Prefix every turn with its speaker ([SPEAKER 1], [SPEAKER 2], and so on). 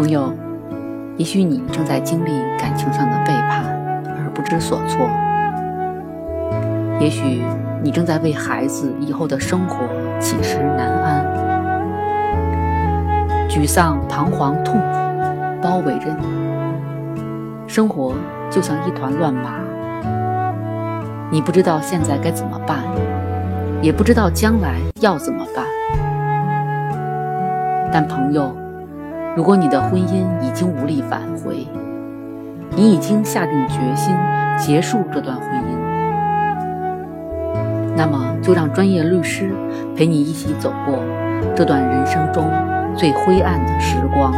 [SPEAKER 1] 朋友，也许你正在经历感情上的背叛而不知所措，也许你正在为孩子以后的生活寝食难安，沮丧、彷徨、痛苦包围着你，生活就像一团乱麻，你不知道现在该怎么办，也不知道将来要怎么办。但朋友。如果你的婚姻已经无力挽回，你已经下定决心结束这段婚姻，那么就让专业律师陪你一起走过这段人生中最灰暗的时光。